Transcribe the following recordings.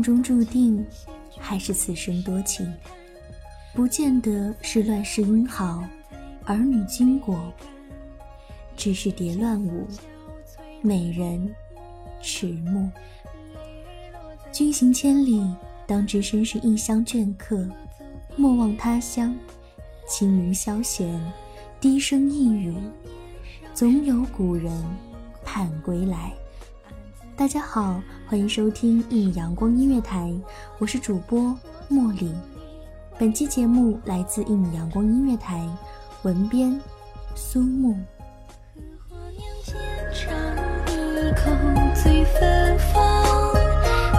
命中注定，还是此生多情？不见得是乱世英豪，儿女经过，只是蝶乱舞，美人迟暮。君行千里，当知身是异乡倦客。莫忘他乡，青云消闲，低声一语，总有古人盼归来。大家好，欢迎收听一米阳光音乐台，我是主播茉莉。本期节目来自一米阳光音乐台，文编苏木。千唱一口醉芬芳，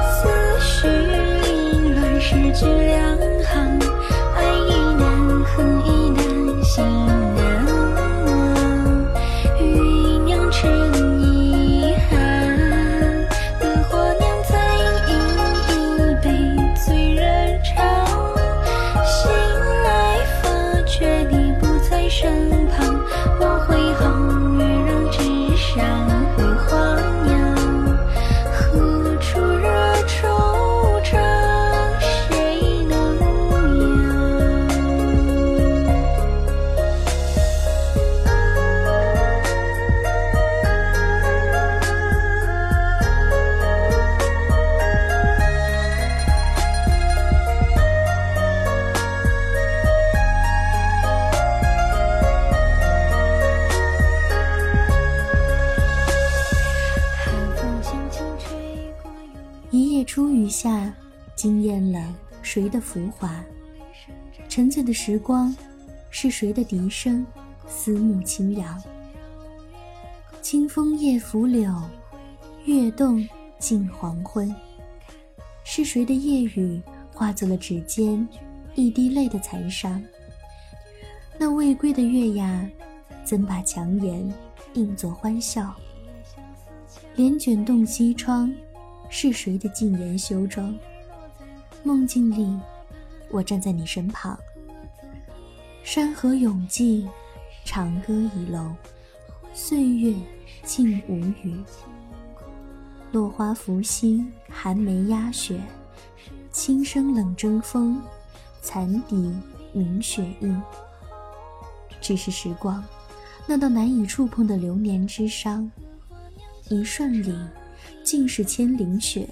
思绪凌乱，诗句两谁的浮华？沉醉的时光，是谁的笛声？思慕轻扬。清风夜拂柳，月动近黄昏。是谁的夜雨化作了指尖一滴泪的残伤？那未归的月牙，怎把强颜映作欢笑？帘卷动西窗，是谁的禁言修妆？梦境里，我站在你身旁。山河永寂，长歌已楼，岁月静无语。落花拂心，寒梅压雪，轻声冷征风，残笛鸣雪印。只是时光，那道难以触碰的流年之伤，一瞬里，尽是千岭雪，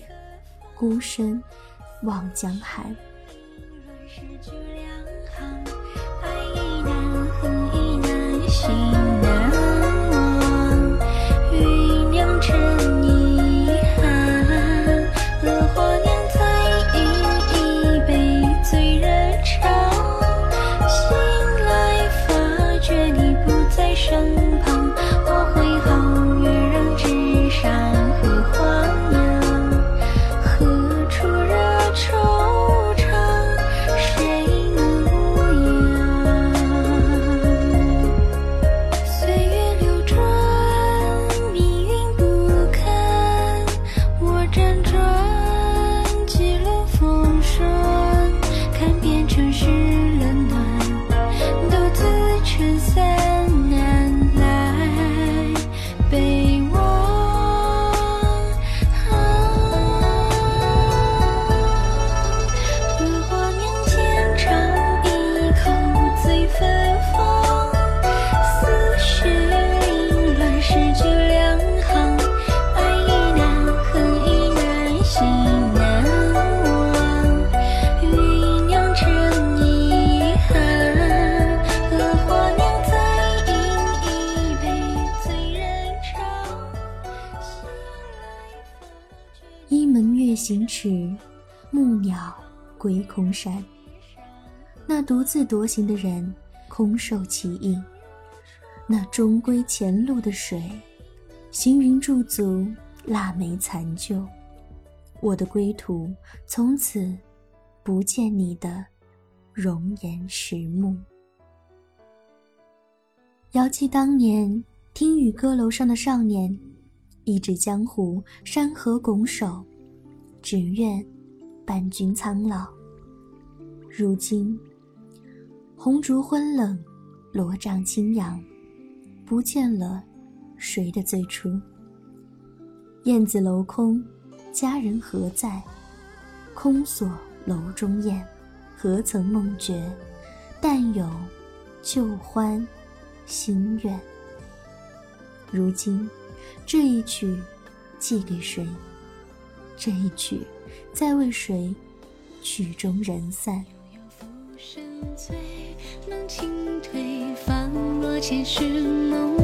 孤身望江寒。明月行尺，木鸟归空山。那独自独行的人，空受其意。那终归前路的水，行云驻足，腊梅残旧。我的归途，从此不见你的容颜石目。遥记当年听雨歌楼上的少年，一指江湖，山河拱手。只愿伴君苍老。如今红烛昏冷，罗帐轻扬，不见了谁的最初。燕子楼空，佳人何在？空锁楼中燕，何曾梦觉？但有旧欢新怨。如今这一曲，寄给谁？这一曲，再为谁？曲终人散。能清退，仿若前世梦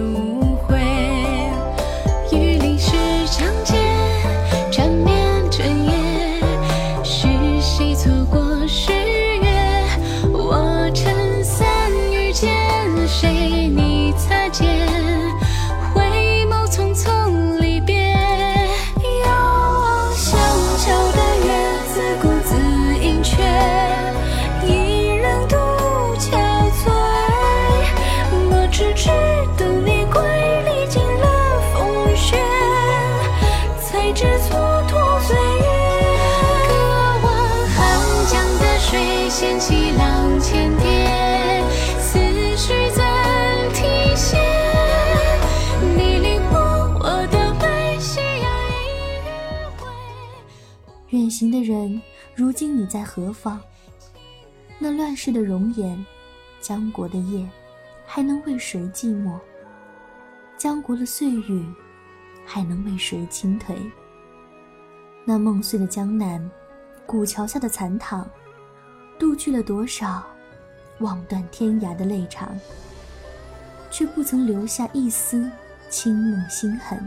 ও 行的人，如今你在何方？那乱世的容颜，江国的夜，还能为谁寂寞？江国的岁月，还能为谁倾颓？那梦碎的江南，古桥下的残塘，渡去了多少望断天涯的泪肠，却不曾留下一丝清梦心痕。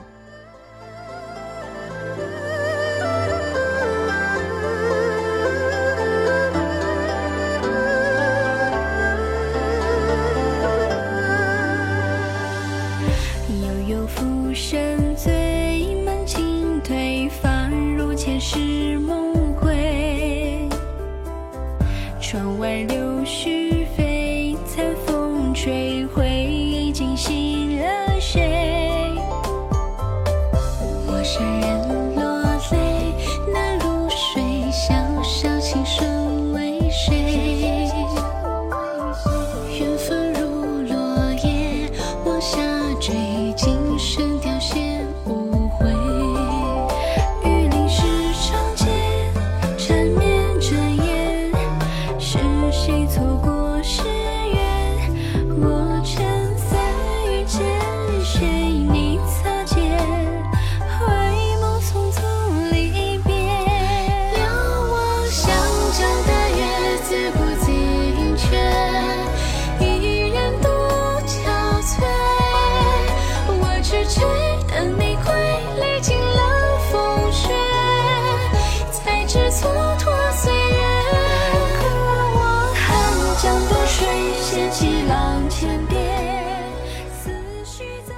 浪千遍，思绪暂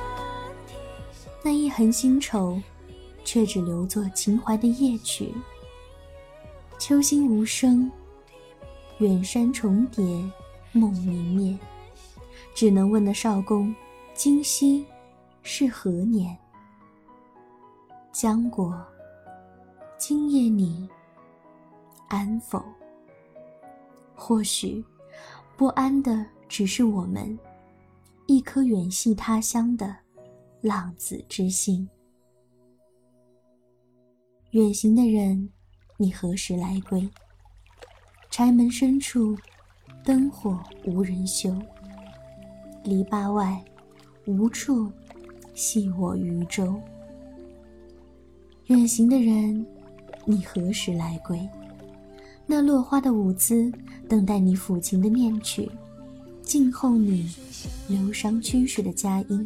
停。那一痕新愁，却只留作情怀的夜曲。秋心无声，远山重叠，梦明灭。只能问那少公，今夕是何年？江国，今夜你安否？或许，不安的只是我们一颗远系他乡的浪子之心。远行的人，你何时来归？柴门深处，灯火无人修。篱笆外，无处系我渔舟。远行的人，你何时来归？那落花的舞姿，等待你抚琴的念曲，静候你流觞曲水的佳音。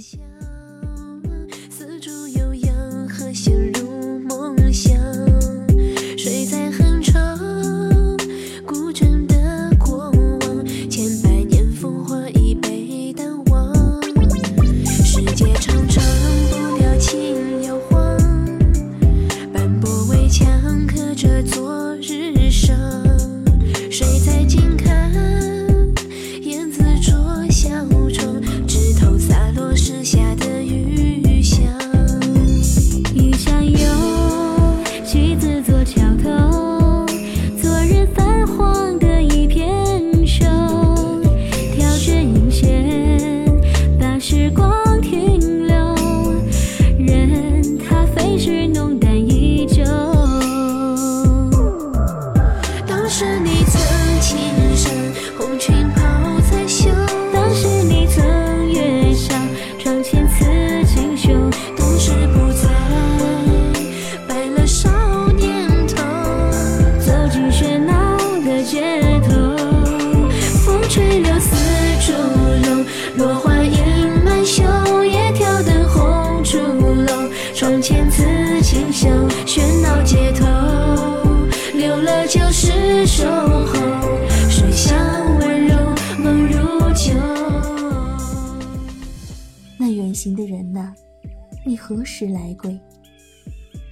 时来归？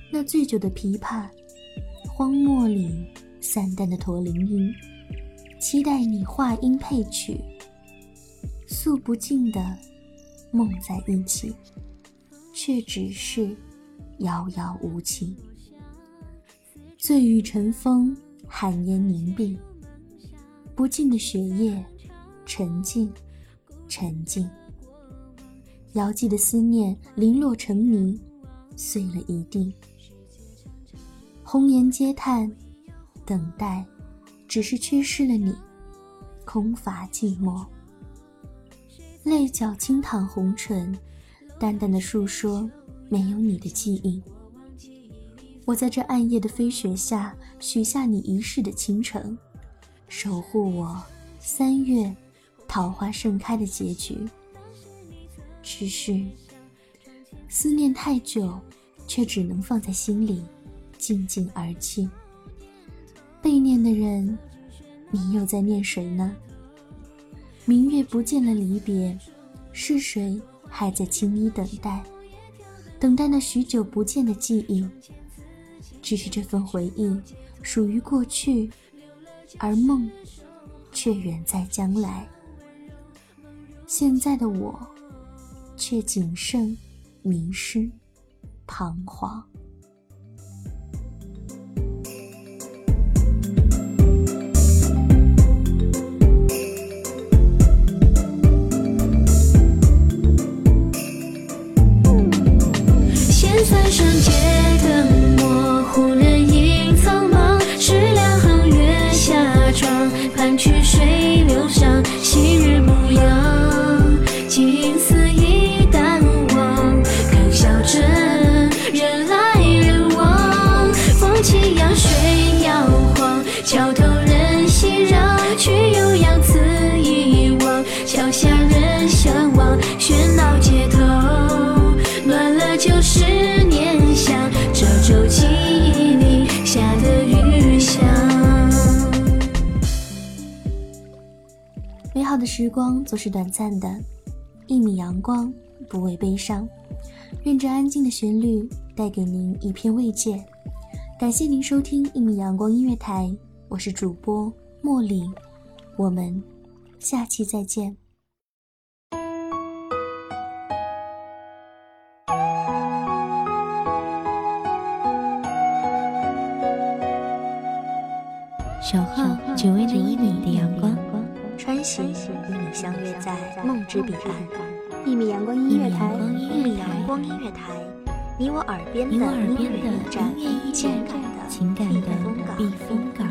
那醉酒的琵琶，荒漠里散淡的驼铃音，期待你话音配曲，诉不尽的梦在一起，却只是遥遥无期。醉雨尘风，寒烟凝碧，不尽的雪夜，沉静，沉静。遥寄的思念零落成泥，碎了一地。红颜嗟叹，等待，只是缺失了你，空乏寂寞。泪角轻淌红唇，淡淡的诉说没有你的记忆。我在这暗夜的飞雪下，许下你一世的倾城，守护我三月桃花盛开的结局。只是思念太久，却只能放在心里，静静而泣。被念的人，你又在念谁呢？明月不见了离别，是谁还在轻衣等待？等待那许久不见的记忆。只是这份回忆属于过去，而梦却远在将来。现在的我，却仅剩迷失、彷徨。时光总是短暂的，一米阳光，不畏悲伤。愿这安静的旋律带给您一片慰藉。感谢您收听一米阳光音乐台，我是主播茉莉，我们下期再见。守候只为那一米的阳光，穿行与你相约在梦之彼岸。一米阳光音乐台，一米阳光音乐台，你我耳边的音乐驿站，情感的情感的避风港。